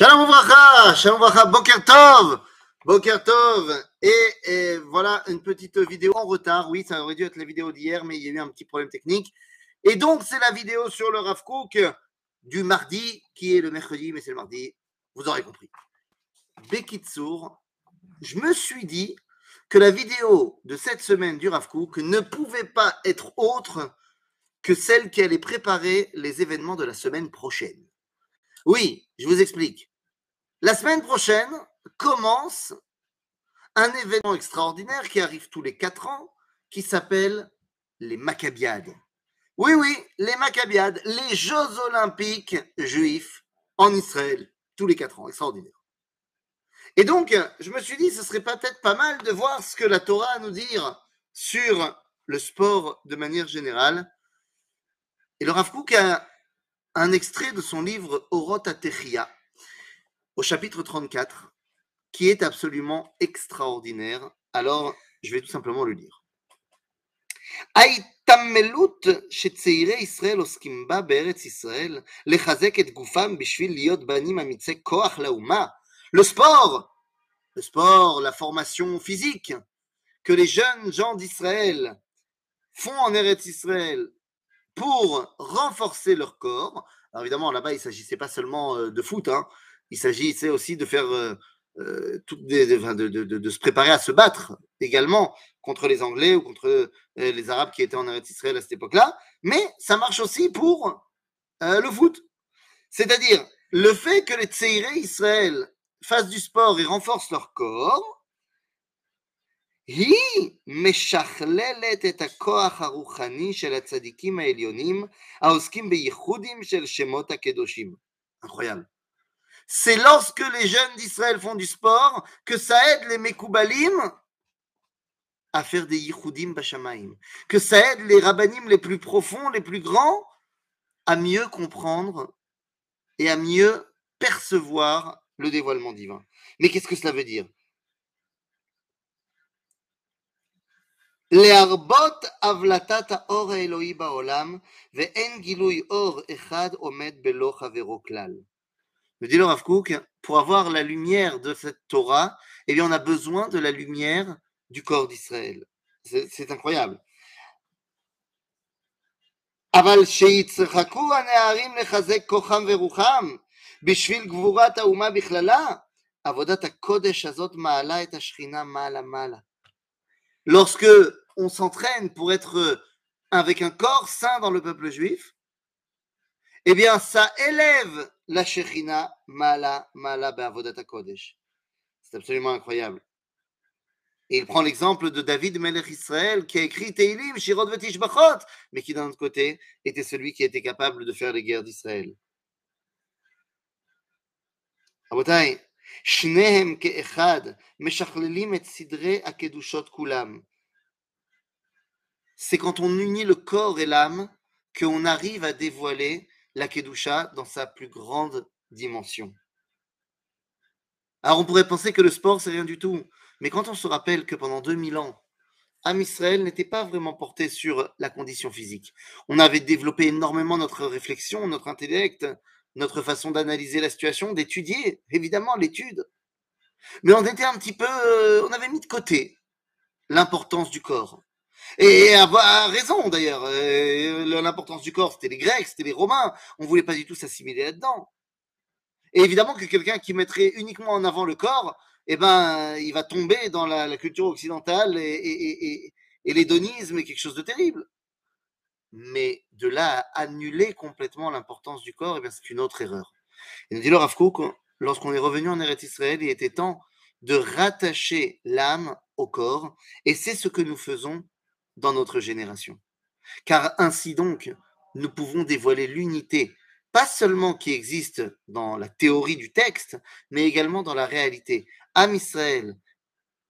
Shalom Ouvracha, Shalom Ouvracha, Boker Tov, Boker Tov. Et, voilà une petite vidéo en retard. Oui, ça aurait dû être la vidéo d'hier, mais il y a eu un petit problème technique. Et donc, c'est la vidéo sur le Rav Kook du mardi, qui est le mercredi, mais c'est le mardi. Vous aurez compris. Bekitsour, je me suis dit que la vidéo de cette semaine du Rav Kook ne pouvait pas être autre que celle qui allait préparer les événements de la semaine prochaine. Oui, je vous explique. La semaine prochaine commence un événement extraordinaire qui arrive tous les quatre ans, qui s'appelle les Maccabiades. Oui, oui, les Maccabiades, les Jeux olympiques juifs en Israël, tous les quatre ans, extraordinaire. Et donc, je me suis dit, ce serait peut-être pas mal de voir ce que la Torah a à nous dire sur le sport de manière générale. Et le Rav Kook a un extrait de son livre Orot Atechia, au chapitre 34, qui est absolument extraordinaire. Alors, je vais tout simplement le lire. ההתעמלות שצעירי ישראל עוסקים בה בארץ ישראל, לחזק את גופם בשביל להיות בנים אמיצי כוח לאומה, le sport, le sport, la formation physique que les jeunes gens d'Israël font en Eretz Israël pour renforcer leur corps. Alors évidemment, là-bas, il ne s'agissait pas seulement euh, de foot, hein. il s'agissait aussi de faire euh, euh, toutes des, de, de, de, de, se préparer à se battre également contre les Anglais ou contre euh, les Arabes qui étaient en Eretz Israël à cette époque-là. Mais ça marche aussi pour euh, le foot. C'est-à-dire le fait que les Tseiré Israël fassent du sport et renforcent leur corps, היא משכללת את הכוח הרוחני של הצדיקים העליונים העוסקים בייחודים של שמות הקדושים. Incroyable. C'est lorsque les jeunes d'Israël font du sport que ça aide les Mekoubalim à faire des yichudim bashamaim, que ça aide les rabbanim les plus profonds, les plus grands, à mieux comprendre et à mieux percevoir le dévoilement divin. Mais qu'est-ce que cela veut dire להרבות הבלטת האור האלוהי בעולם, ואין גילוי אור אחד עומד בלא חברו כלל. Me dit le Rav Kook, pour avoir la lumière de cette Torah, eh bien, on a besoin de la lumière du corps d'Israël. C'est incroyable. אבל שיצחקו הנערים לחזק כוחם ורוחם בשביל גבורת האומה בכללה, עבודת הקודש הזאת מעלה את השכינה מעלה-מעלה. Lorsque on s'entraîne pour être avec un corps saint dans le peuple juif, eh bien, ça élève la Shechina Mala Mala Be'avodat Kodesh. C'est absolument incroyable. Et il prend l'exemple de David Melech Israël qui a écrit Teilim, Shirot Vetishbachot, mais qui d'un autre côté était celui qui était capable de faire les guerres d'Israël. רבותיי, שניהם כאחד משכללים את סדרי הקדושות כולם. C'est quand on unit le corps et l'âme qu'on arrive à dévoiler la Kedusha dans sa plus grande dimension. Alors on pourrait penser que le sport, c'est rien du tout. Mais quand on se rappelle que pendant 2000 ans, Am Israël n'était pas vraiment porté sur la condition physique. On avait développé énormément notre réflexion, notre intellect, notre façon d'analyser la situation, d'étudier, évidemment, l'étude. Mais on était un petit peu, euh, on avait mis de côté l'importance du corps. Et avoir raison d'ailleurs. Euh, L'importance du corps, c'était les Grecs, c'était les Romains. On voulait pas du tout s'assimiler là-dedans. Et évidemment que quelqu'un qui mettrait uniquement en avant le corps, eh ben, il va tomber dans la, culture occidentale et, et, l'hédonisme est quelque chose de terrible. Mais de là à annuler complètement l'importance du corps, eh bien, c'est une autre erreur. Et nous dit le Rav lorsqu'on est revenu en Eretz Israël, il était temps de rattacher l'âme au corps, et c'est ce que nous faisons dans notre génération. Car ainsi donc, nous pouvons dévoiler l'unité, pas seulement qui existe dans la théorie du texte, mais également dans la réalité. Am Israël,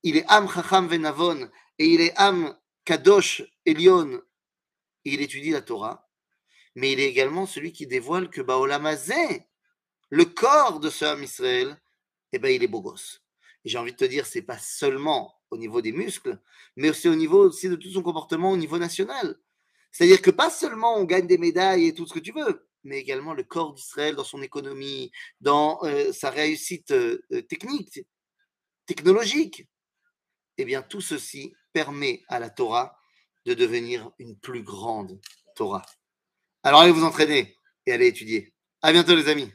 il est Am Chacham Venavon, et il est Am Kadosh Elion, il étudie la Torah, mais il est également celui qui dévoile que Baolamazé, le corps de ce Am Israël, eh ben, il est beau gosse. Et j'ai envie de te dire, c'est pas seulement au niveau des muscles, mais aussi au niveau de tout son comportement au niveau national. C'est-à-dire que pas seulement on gagne des médailles et tout ce que tu veux, mais également le corps d'Israël dans son économie, dans euh, sa réussite euh, euh, technique, technologique, eh bien tout ceci permet à la Torah de devenir une plus grande Torah. Alors allez vous entraîner et allez étudier. À bientôt les amis.